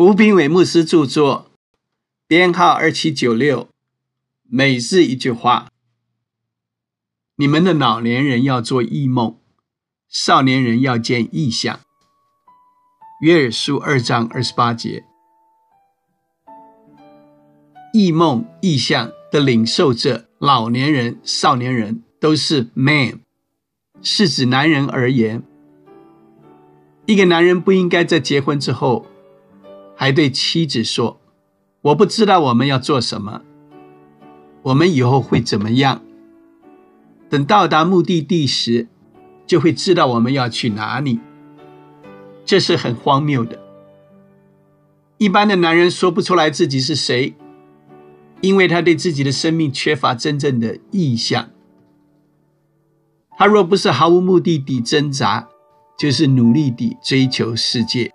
吴炳伟牧师著作，编号二七九六，每日一句话：你们的老年人要做异梦，少年人要见异象。约珥书二章二十八节，异梦异象的领受者，老年人、少年人都是 man，是指男人而言。一个男人不应该在结婚之后。还对妻子说：“我不知道我们要做什么，我们以后会怎么样？等到达目的地时，就会知道我们要去哪里。”这是很荒谬的。一般的男人说不出来自己是谁，因为他对自己的生命缺乏真正的意向。他若不是毫无目的地挣扎，就是努力地追求世界。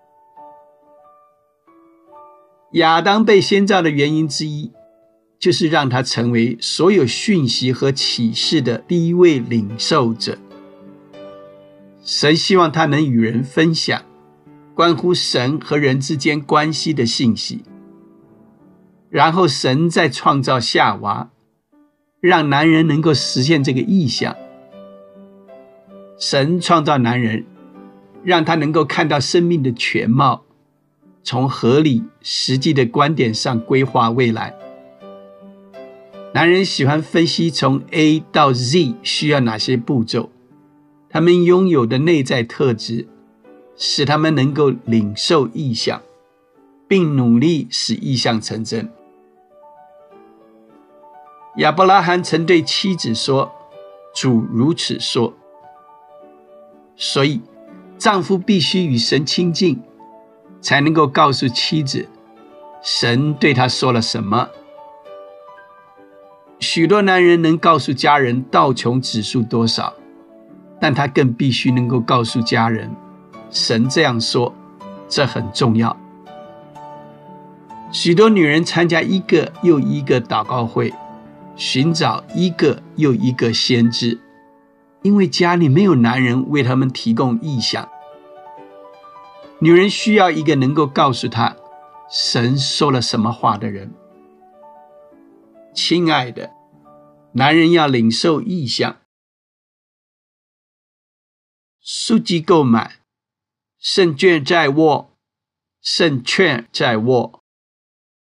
亚当被先造的原因之一，就是让他成为所有讯息和启示的第一位领受者。神希望他能与人分享关乎神和人之间关系的信息。然后神再创造夏娃，让男人能够实现这个意向。神创造男人，让他能够看到生命的全貌。从合理、实际的观点上规划未来。男人喜欢分析从 A 到 Z 需要哪些步骤，他们拥有的内在特质，使他们能够领受意向，并努力使意向成真。亚伯拉罕曾对妻子说：“主如此说。”所以，丈夫必须与神亲近。才能够告诉妻子，神对他说了什么。许多男人能告诉家人道琼指数多少，但他更必须能够告诉家人，神这样说，这很重要。许多女人参加一个又一个祷告会，寻找一个又一个先知，因为家里没有男人为他们提供意向。女人需要一个能够告诉她神说了什么话的人。亲爱的，男人要领受意向，书籍购买，胜券在握，胜券在握。